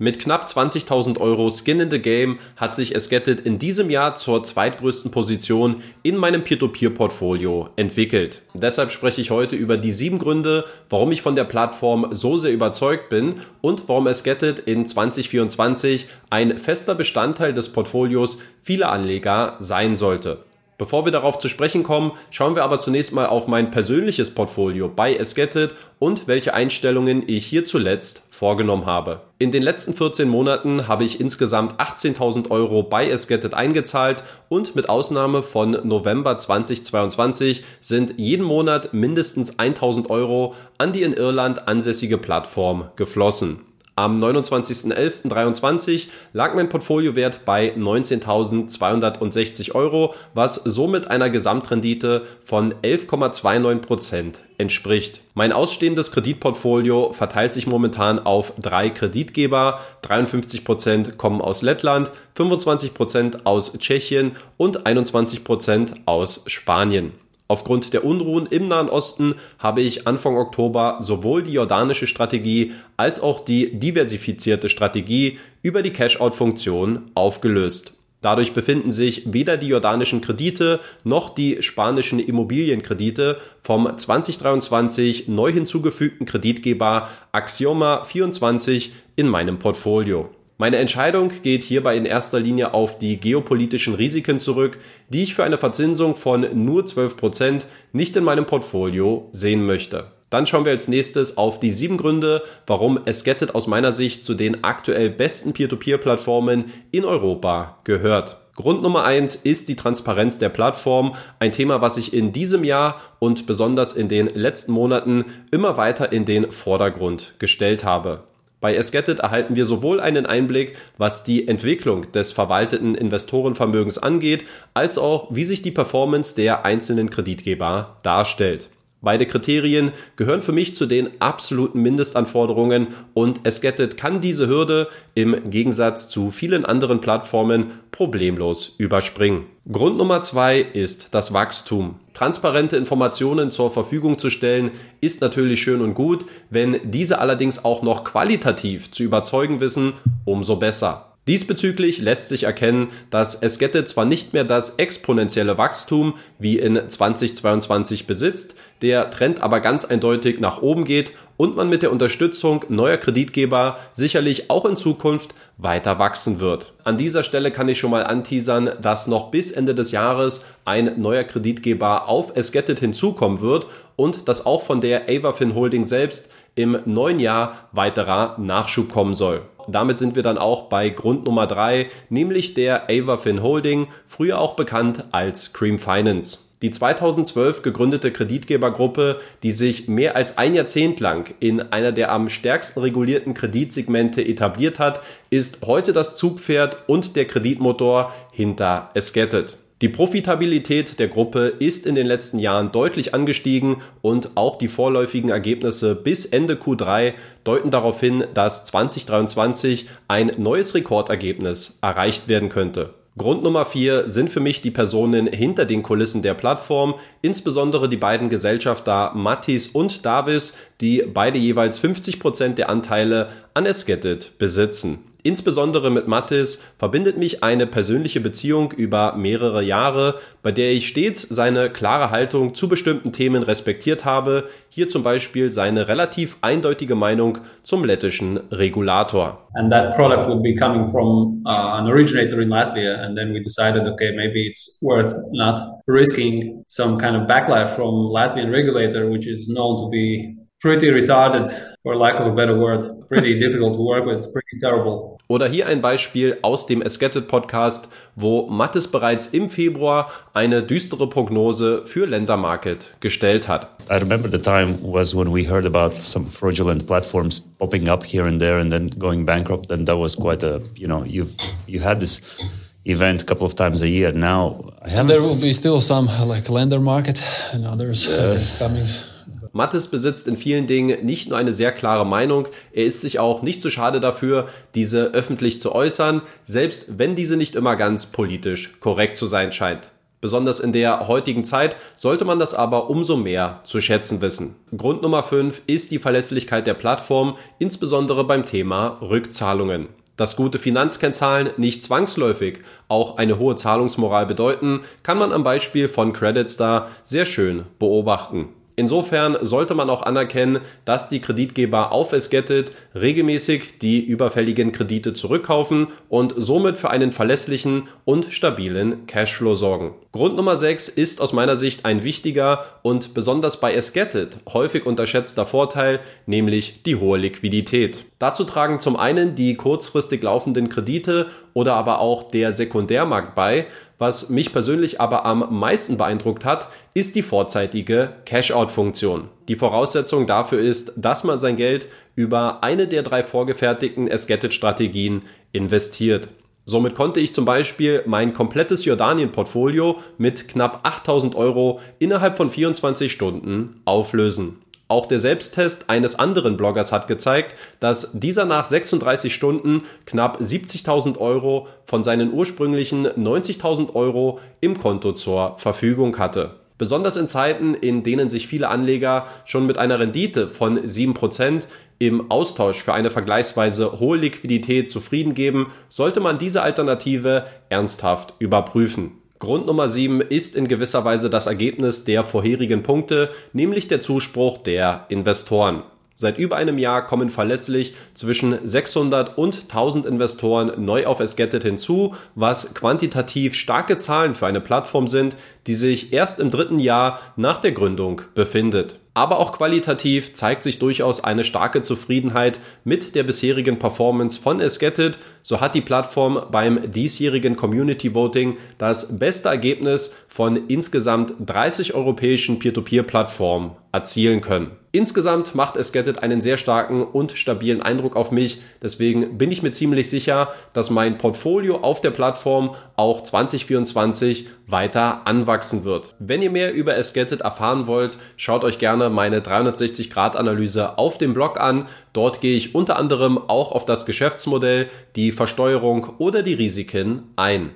Mit knapp 20.000 Euro Skin in the Game hat sich Esgetted in diesem Jahr zur zweitgrößten Position in meinem Peer-to-Peer-Portfolio entwickelt. Deshalb spreche ich heute über die sieben Gründe, warum ich von der Plattform so sehr überzeugt bin und warum Esgetted in 2024 ein fester Bestandteil des Portfolios vieler Anleger sein sollte. Bevor wir darauf zu sprechen kommen, schauen wir aber zunächst mal auf mein persönliches Portfolio bei Esgetted und welche Einstellungen ich hier zuletzt vorgenommen habe. In den letzten 14 Monaten habe ich insgesamt 18.000 Euro bei Esgetted eingezahlt und mit Ausnahme von November 2022 sind jeden Monat mindestens 1.000 Euro an die in Irland ansässige Plattform geflossen. Am 29.11.23 lag mein Portfoliowert bei 19.260 Euro, was somit einer Gesamtrendite von 11,29% entspricht. Mein ausstehendes Kreditportfolio verteilt sich momentan auf drei Kreditgeber. 53% kommen aus Lettland, 25% aus Tschechien und 21% aus Spanien. Aufgrund der Unruhen im Nahen Osten habe ich Anfang Oktober sowohl die jordanische Strategie als auch die diversifizierte Strategie über die Cash-out-Funktion aufgelöst. Dadurch befinden sich weder die jordanischen Kredite noch die spanischen Immobilienkredite vom 2023 neu hinzugefügten Kreditgeber Axioma 24 in meinem Portfolio. Meine Entscheidung geht hierbei in erster Linie auf die geopolitischen Risiken zurück, die ich für eine Verzinsung von nur 12% nicht in meinem Portfolio sehen möchte. Dann schauen wir als nächstes auf die sieben Gründe, warum Esgetted aus meiner Sicht zu den aktuell besten Peer-to-Peer-Plattformen in Europa gehört. Grund Nummer eins ist die Transparenz der Plattform, ein Thema, was ich in diesem Jahr und besonders in den letzten Monaten immer weiter in den Vordergrund gestellt habe. Bei Esgetted erhalten wir sowohl einen Einblick, was die Entwicklung des verwalteten Investorenvermögens angeht, als auch, wie sich die Performance der einzelnen Kreditgeber darstellt. Beide Kriterien gehören für mich zu den absoluten Mindestanforderungen und Esgetted kann diese Hürde im Gegensatz zu vielen anderen Plattformen problemlos überspringen. Grund Nummer zwei ist das Wachstum. Transparente Informationen zur Verfügung zu stellen, ist natürlich schön und gut. Wenn diese allerdings auch noch qualitativ zu überzeugen wissen, umso besser. Diesbezüglich lässt sich erkennen, dass Esgette zwar nicht mehr das exponentielle Wachstum wie in 2022 besitzt, der Trend aber ganz eindeutig nach oben geht und man mit der Unterstützung neuer Kreditgeber sicherlich auch in Zukunft weiter wachsen wird. An dieser Stelle kann ich schon mal anteasern, dass noch bis Ende des Jahres ein neuer Kreditgeber auf Esgetted hinzukommen wird und dass auch von der Avafin Holding selbst im neuen Jahr weiterer Nachschub kommen soll. Damit sind wir dann auch bei Grund Nummer drei, nämlich der Avafin Holding, früher auch bekannt als Cream Finance. Die 2012 gegründete Kreditgebergruppe, die sich mehr als ein Jahrzehnt lang in einer der am stärksten regulierten Kreditsegmente etabliert hat, ist heute das Zugpferd und der Kreditmotor hinter Esgetted. Die Profitabilität der Gruppe ist in den letzten Jahren deutlich angestiegen und auch die vorläufigen Ergebnisse bis Ende Q3 deuten darauf hin, dass 2023 ein neues Rekordergebnis erreicht werden könnte. Grund Nummer vier sind für mich die Personen hinter den Kulissen der Plattform, insbesondere die beiden Gesellschafter Mattis und Davis, die beide jeweils 50 Prozent der Anteile an Esgetted besitzen. Insbesondere mit Mattis verbindet mich eine persönliche Beziehung über mehrere Jahre, bei der ich stets seine klare Haltung zu bestimmten Themen respektiert habe, hier zum Beispiel seine relativ eindeutige Meinung zum lettischen Regulator. And that product would be coming from uh, an originator in Latvia and then we decided okay maybe it's worth not risking some kind of backlash from Latvian regulator which is known to be pretty retarded for lack of a better word, pretty difficult to work with, pretty terrible. Oder hier ein Beispiel aus dem Esgetted Podcast, wo Mattes bereits im Februar eine düstere Prognose für Ländermarket gestellt hat. I remember the time was when we heard about some fraudulent platforms popping up here and there and then going bankrupt and that was quite a, you know, you've you had this event a couple of times a year. Now I haven't. There will be still some like lender market and others uh, coming. Mattes besitzt in vielen Dingen nicht nur eine sehr klare Meinung, er ist sich auch nicht zu schade dafür, diese öffentlich zu äußern, selbst wenn diese nicht immer ganz politisch korrekt zu sein scheint. Besonders in der heutigen Zeit sollte man das aber umso mehr zu schätzen wissen. Grund Nummer 5 ist die Verlässlichkeit der Plattform, insbesondere beim Thema Rückzahlungen. Dass gute Finanzkennzahlen nicht zwangsläufig auch eine hohe Zahlungsmoral bedeuten, kann man am Beispiel von CreditStar sehr schön beobachten. Insofern sollte man auch anerkennen, dass die Kreditgeber auf Esgetted regelmäßig die überfälligen Kredite zurückkaufen und somit für einen verlässlichen und stabilen Cashflow sorgen. Grund Nummer 6 ist aus meiner Sicht ein wichtiger und besonders bei Esgetted häufig unterschätzter Vorteil, nämlich die hohe Liquidität. Dazu tragen zum einen die kurzfristig laufenden Kredite oder aber auch der Sekundärmarkt bei, was mich persönlich aber am meisten beeindruckt hat, ist die vorzeitige Cash-out-Funktion. Die Voraussetzung dafür ist, dass man sein Geld über eine der drei vorgefertigten Esgetted-Strategien investiert. Somit konnte ich zum Beispiel mein komplettes Jordanien-Portfolio mit knapp 8000 Euro innerhalb von 24 Stunden auflösen. Auch der Selbsttest eines anderen Bloggers hat gezeigt, dass dieser nach 36 Stunden knapp 70.000 Euro von seinen ursprünglichen 90.000 Euro im Konto zur Verfügung hatte. Besonders in Zeiten, in denen sich viele Anleger schon mit einer Rendite von 7% im Austausch für eine vergleichsweise hohe Liquidität zufrieden geben, sollte man diese Alternative ernsthaft überprüfen. Grund Nummer 7 ist in gewisser Weise das Ergebnis der vorherigen Punkte, nämlich der Zuspruch der Investoren. Seit über einem Jahr kommen verlässlich zwischen 600 und 1000 Investoren neu auf Esgetted hinzu, was quantitativ starke Zahlen für eine Plattform sind, die sich erst im dritten Jahr nach der Gründung befindet. Aber auch qualitativ zeigt sich durchaus eine starke Zufriedenheit mit der bisherigen Performance von Esgetted. So hat die Plattform beim diesjährigen Community Voting das beste Ergebnis von insgesamt 30 europäischen Peer-to-Peer-Plattformen erzielen können. Insgesamt macht Esgetted einen sehr starken und stabilen Eindruck auf mich. Deswegen bin ich mir ziemlich sicher, dass mein Portfolio auf der Plattform auch 2024 weiter anwachsen wird. Wenn ihr mehr über Esgetted erfahren wollt, schaut euch gerne meine 360-Grad-Analyse auf dem Blog an. Dort gehe ich unter anderem auch auf das Geschäftsmodell, die Versteuerung oder die Risiken ein.